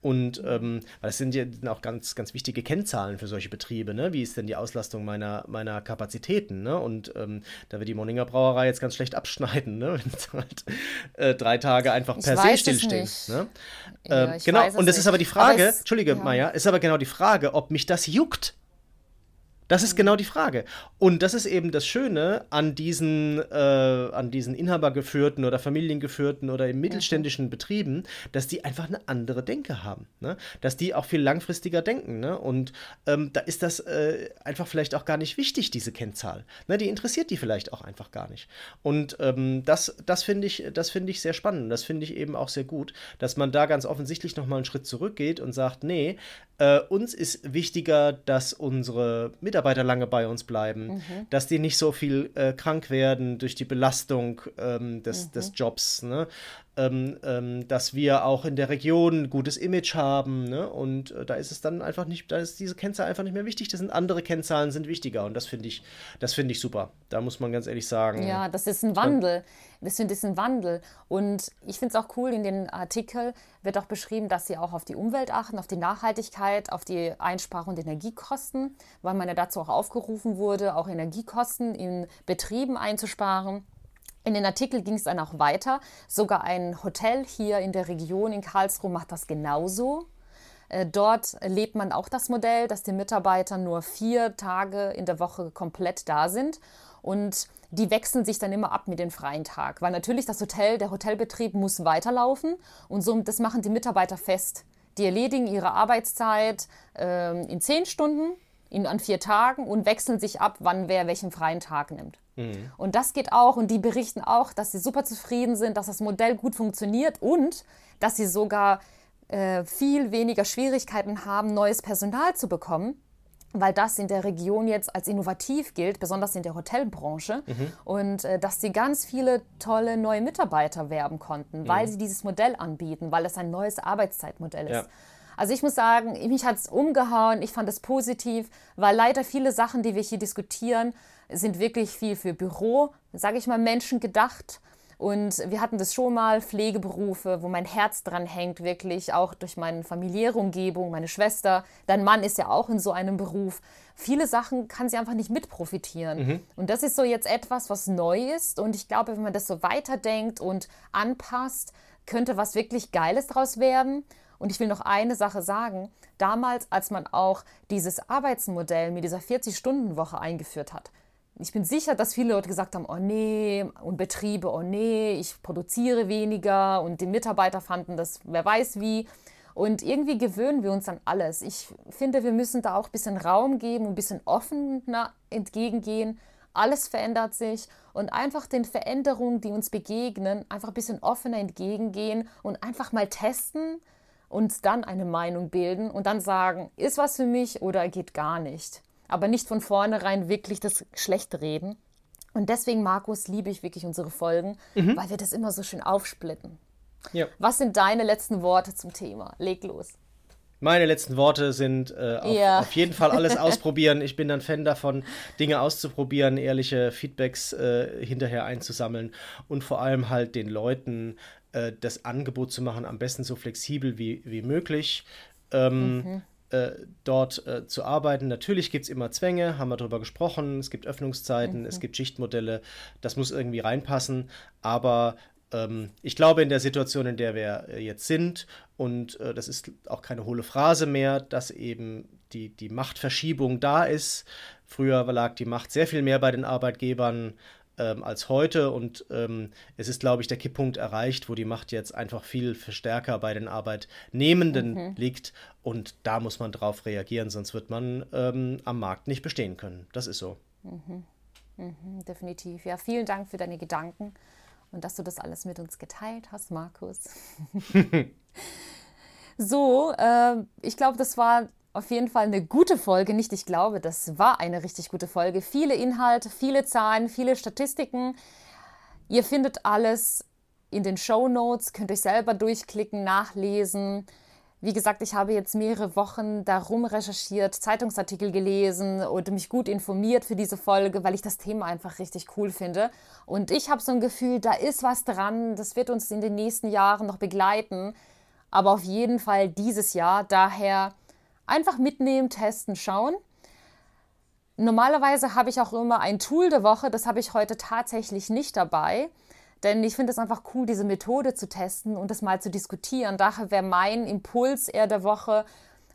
Und ähm, weil das sind ja auch ganz, ganz wichtige Kennzahlen für solche Betriebe. Ne? Wie ist denn die Auslastung meiner, meiner Kapazitäten? Ne? Und ähm, da wird die Moninger Brauerei jetzt ganz schlecht abschneiden, ne? [LAUGHS] wenn es halt äh, drei Tage einfach per se stillstehen. Ne? Ja, ähm, genau, und das nicht. ist aber die Frage, es, Entschuldige, ja. Maja, ist aber genau die Frage, ob mich das juckt. Das ist genau die Frage. Und das ist eben das Schöne an diesen, äh, an diesen inhabergeführten oder familiengeführten oder im mittelständischen Betrieben, dass die einfach eine andere Denke haben. Ne? Dass die auch viel langfristiger denken. Ne? Und ähm, da ist das äh, einfach vielleicht auch gar nicht wichtig, diese Kennzahl. Ne? Die interessiert die vielleicht auch einfach gar nicht. Und ähm, das, das finde ich, find ich sehr spannend. Das finde ich eben auch sehr gut, dass man da ganz offensichtlich nochmal einen Schritt zurückgeht und sagt, nee, äh, uns ist wichtiger, dass unsere Mitarbeiter lange bei uns bleiben, mhm. dass die nicht so viel äh, krank werden durch die Belastung ähm, des, mhm. des Jobs. Ne? Ähm, ähm, dass wir auch in der Region ein gutes Image haben. Ne? Und äh, da ist es dann einfach nicht, da ist diese Kennzahl einfach nicht mehr wichtig. Das sind andere Kennzahlen sind wichtiger und das finde ich, das finde ich super. Da muss man ganz ehrlich sagen. Ja, das ist ein Wandel. Das finde ich ein Wandel. Und ich finde es auch cool, in den Artikel wird auch beschrieben, dass sie auch auf die Umwelt achten, auf die Nachhaltigkeit, auf die Einsparung und Energiekosten, weil man ja dazu auch aufgerufen wurde, auch Energiekosten in Betrieben einzusparen. In den Artikel ging es dann auch weiter. Sogar ein Hotel hier in der Region in Karlsruhe macht das genauso. Äh, dort lebt man auch das Modell, dass die Mitarbeiter nur vier Tage in der Woche komplett da sind. Und die wechseln sich dann immer ab mit dem freien Tag. Weil natürlich das Hotel, der Hotelbetrieb muss weiterlaufen. Und so, das machen die Mitarbeiter fest. Die erledigen ihre Arbeitszeit äh, in zehn Stunden, in, an vier Tagen und wechseln sich ab, wann wer welchen freien Tag nimmt. Mhm. Und das geht auch und die berichten auch, dass sie super zufrieden sind, dass das Modell gut funktioniert und dass sie sogar äh, viel weniger Schwierigkeiten haben, neues Personal zu bekommen, weil das in der Region jetzt als innovativ gilt, besonders in der Hotelbranche. Mhm. Und äh, dass sie ganz viele tolle neue Mitarbeiter werben konnten, weil mhm. sie dieses Modell anbieten, weil es ein neues Arbeitszeitmodell ist. Ja. Also ich muss sagen, mich hat es umgehauen, ich fand es positiv, weil leider viele Sachen, die wir hier diskutieren, sind wirklich viel für Büro, sage ich mal, Menschen gedacht. Und wir hatten das schon mal, Pflegeberufe, wo mein Herz dran hängt, wirklich auch durch meine familiäre Umgebung, meine Schwester. Dein Mann ist ja auch in so einem Beruf. Viele Sachen kann sie einfach nicht mitprofitieren. Mhm. Und das ist so jetzt etwas, was neu ist. Und ich glaube, wenn man das so weiterdenkt und anpasst, könnte was wirklich Geiles daraus werden. Und ich will noch eine Sache sagen. Damals, als man auch dieses Arbeitsmodell mit dieser 40-Stunden-Woche eingeführt hat, ich bin sicher, dass viele Leute gesagt haben, oh nee, und Betriebe, oh nee, ich produziere weniger und die Mitarbeiter fanden das, wer weiß wie. Und irgendwie gewöhnen wir uns an alles. Ich finde, wir müssen da auch ein bisschen Raum geben und ein bisschen offener entgegengehen. Alles verändert sich und einfach den Veränderungen, die uns begegnen, einfach ein bisschen offener entgegengehen und einfach mal testen und dann eine Meinung bilden und dann sagen, ist was für mich oder geht gar nicht. Aber nicht von vornherein wirklich das Schlechte reden. Und deswegen, Markus, liebe ich wirklich unsere Folgen, mhm. weil wir das immer so schön aufsplitten. Ja. Was sind deine letzten Worte zum Thema? Leg los. Meine letzten Worte sind äh, auf, ja. auf, jeden Fall alles [LAUGHS] ausprobieren. Ich bin ein Fan davon, Dinge auszuprobieren, ehrliche Feedbacks äh, hinterher einzusammeln und vor allem halt den Leuten äh, das Angebot zu machen, am besten so flexibel wie, wie möglich. Ähm, mhm. Äh, dort äh, zu arbeiten. Natürlich gibt es immer Zwänge, haben wir darüber gesprochen. Es gibt Öffnungszeiten, mhm. es gibt Schichtmodelle. Das muss irgendwie reinpassen. Aber ähm, ich glaube, in der Situation, in der wir äh, jetzt sind, und äh, das ist auch keine hohle Phrase mehr, dass eben die, die Machtverschiebung da ist. Früher lag die Macht sehr viel mehr bei den Arbeitgebern ähm, als heute. Und ähm, es ist, glaube ich, der Kipppunkt erreicht, wo die Macht jetzt einfach viel stärker bei den Arbeitnehmenden mhm. liegt. Und da muss man drauf reagieren, sonst wird man ähm, am Markt nicht bestehen können. Das ist so. Mhm. Mhm, definitiv. Ja, vielen Dank für deine Gedanken und dass du das alles mit uns geteilt hast, Markus. [LAUGHS] [LAUGHS] so, äh, ich glaube, das war auf jeden Fall eine gute Folge. Nicht, ich glaube, das war eine richtig gute Folge. Viele Inhalte, viele Zahlen, viele Statistiken. Ihr findet alles in den Show Notes, könnt euch selber durchklicken, nachlesen. Wie gesagt, ich habe jetzt mehrere Wochen darum recherchiert, Zeitungsartikel gelesen und mich gut informiert für diese Folge, weil ich das Thema einfach richtig cool finde. Und ich habe so ein Gefühl, da ist was dran, das wird uns in den nächsten Jahren noch begleiten, aber auf jeden Fall dieses Jahr. Daher Einfach mitnehmen, testen, schauen. Normalerweise habe ich auch immer ein Tool der Woche, das habe ich heute tatsächlich nicht dabei. Denn ich finde es einfach cool, diese Methode zu testen und das mal zu diskutieren. Daher wäre mein Impuls eher der Woche,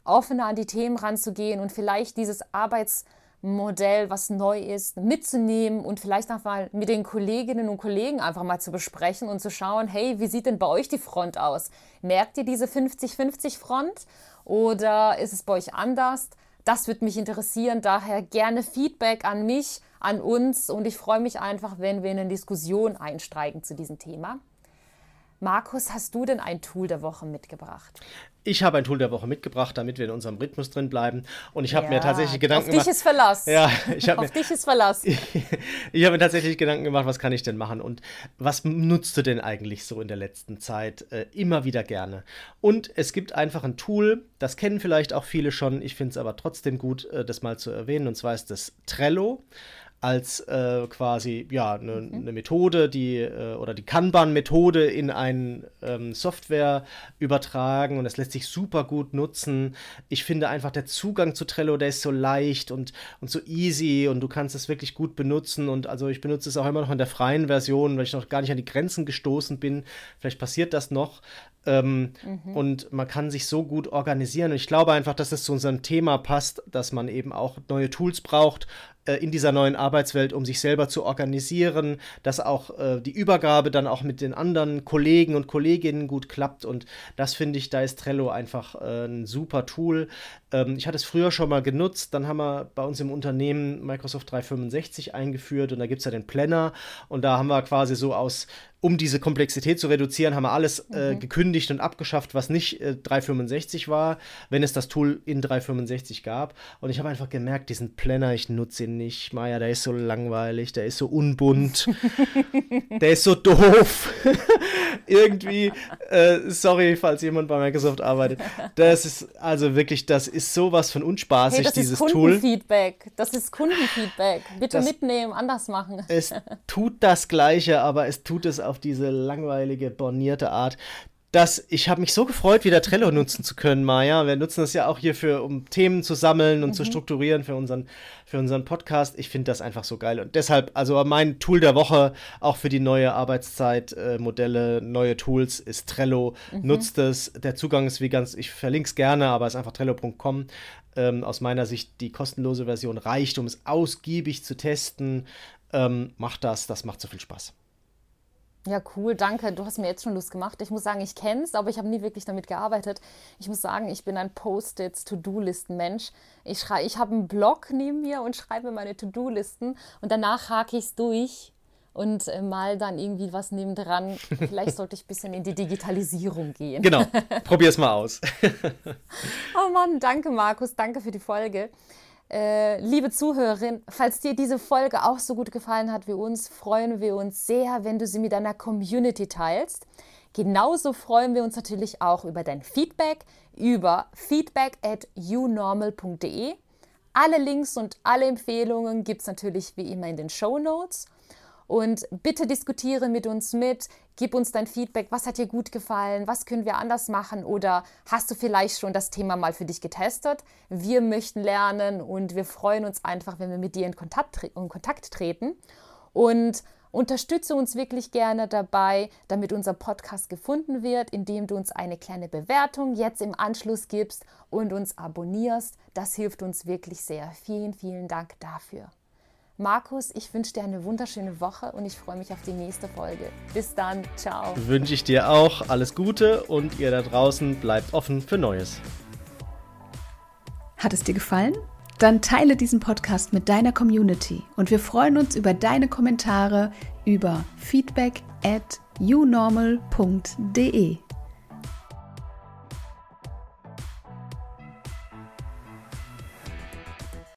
offener an die Themen ranzugehen und vielleicht dieses Arbeitsmodell, was neu ist, mitzunehmen und vielleicht einfach mal mit den Kolleginnen und Kollegen einfach mal zu besprechen und zu schauen, hey, wie sieht denn bei euch die Front aus? Merkt ihr diese 50-50 Front oder ist es bei euch anders? Das würde mich interessieren. Daher gerne Feedback an mich, an uns. Und ich freue mich einfach, wenn wir in eine Diskussion einsteigen zu diesem Thema. Markus, hast du denn ein Tool der Woche mitgebracht? Ich habe ein Tool der Woche mitgebracht, damit wir in unserem Rhythmus drin bleiben. Und ich habe ja, mir tatsächlich Gedanken gemacht. Auf dich ist Verlass. Ja, ich habe [LAUGHS] auf mir, dich ist Verlass. [LAUGHS] ich habe mir tatsächlich Gedanken gemacht, was kann ich denn machen und was nutzt du denn eigentlich so in der letzten Zeit äh, immer wieder gerne? Und es gibt einfach ein Tool, das kennen vielleicht auch viele schon. Ich finde es aber trotzdem gut, äh, das mal zu erwähnen. Und zwar ist das Trello als äh, quasi ja eine mhm. ne Methode, die äh, oder die Kanban-Methode in eine ähm, Software übertragen und es lässt sich super gut nutzen. Ich finde einfach der Zugang zu Trello, der ist so leicht und, und so easy und du kannst es wirklich gut benutzen und also ich benutze es auch immer noch in der freien Version, weil ich noch gar nicht an die Grenzen gestoßen bin. Vielleicht passiert das noch. Ähm, mhm. Und man kann sich so gut organisieren. Und ich glaube einfach, dass es zu unserem Thema passt, dass man eben auch neue Tools braucht, in dieser neuen Arbeitswelt, um sich selber zu organisieren, dass auch äh, die Übergabe dann auch mit den anderen Kollegen und Kolleginnen gut klappt. Und das finde ich, da ist Trello einfach äh, ein super Tool. Ähm, ich hatte es früher schon mal genutzt, dann haben wir bei uns im Unternehmen Microsoft 365 eingeführt und da gibt es ja den Planner und da haben wir quasi so aus um diese Komplexität zu reduzieren, haben wir alles äh, mhm. gekündigt und abgeschafft, was nicht äh, 365 war, wenn es das Tool in 365 gab. Und ich habe einfach gemerkt, diesen Planner, ich nutze ihn nicht. Maja, der ist so langweilig, der ist so unbunt, [LAUGHS] der ist so doof. [LAUGHS] irgendwie, äh, sorry, falls jemand bei Microsoft arbeitet. Das ist also wirklich, das ist sowas von unspaßig, hey, das dieses ist Tool. Kundenfeedback. Das ist Kundenfeedback. Bitte das, mitnehmen, anders machen. Es tut das Gleiche, aber es tut es auf diese langweilige, bornierte Art dass ich habe mich so gefreut, wieder Trello nutzen zu können, Maja. Wir nutzen das ja auch hier für, um Themen zu sammeln und mhm. zu strukturieren für unseren, für unseren Podcast. Ich finde das einfach so geil. Und deshalb, also mein Tool der Woche, auch für die neue Arbeitszeitmodelle, äh, neue Tools, ist Trello. Mhm. Nutzt es. Der Zugang ist wie ganz, ich verlinke es gerne, aber es ist einfach trello.com. Ähm, aus meiner Sicht die kostenlose Version reicht, um es ausgiebig zu testen. Ähm, macht das, das macht so viel Spaß. Ja, cool, danke. Du hast mir jetzt schon Lust gemacht. Ich muss sagen, ich kenne es, aber ich habe nie wirklich damit gearbeitet. Ich muss sagen, ich bin ein Post-its, To-Do-Listen-Mensch. Ich, ich habe einen Blog neben mir und schreibe meine To-Do-Listen und danach hake ich es durch und äh, mal dann irgendwie was nebendran. [LAUGHS] Vielleicht sollte ich ein bisschen in die Digitalisierung gehen. Genau, probier es mal aus. [LAUGHS] oh Mann, danke Markus, danke für die Folge. Äh, liebe Zuhörerin, falls dir diese Folge auch so gut gefallen hat wie uns, freuen wir uns sehr, wenn du sie mit deiner Community teilst. Genauso freuen wir uns natürlich auch über dein Feedback über feedback at unormal.de. Alle Links und alle Empfehlungen gibt es natürlich wie immer in den Show Notes. Und bitte diskutiere mit uns mit, gib uns dein Feedback, was hat dir gut gefallen, was können wir anders machen oder hast du vielleicht schon das Thema mal für dich getestet? Wir möchten lernen und wir freuen uns einfach, wenn wir mit dir in Kontakt, in Kontakt treten. Und Unterstütze uns wirklich gerne dabei, damit unser Podcast gefunden wird, indem du uns eine kleine Bewertung jetzt im Anschluss gibst und uns abonnierst. Das hilft uns wirklich sehr. Vielen, vielen Dank dafür. Markus, ich wünsche dir eine wunderschöne Woche und ich freue mich auf die nächste Folge. Bis dann, ciao. Wünsche ich dir auch alles Gute und ihr da draußen bleibt offen für Neues. Hat es dir gefallen? Dann teile diesen Podcast mit deiner Community und wir freuen uns über deine Kommentare über feedback at unormal.de.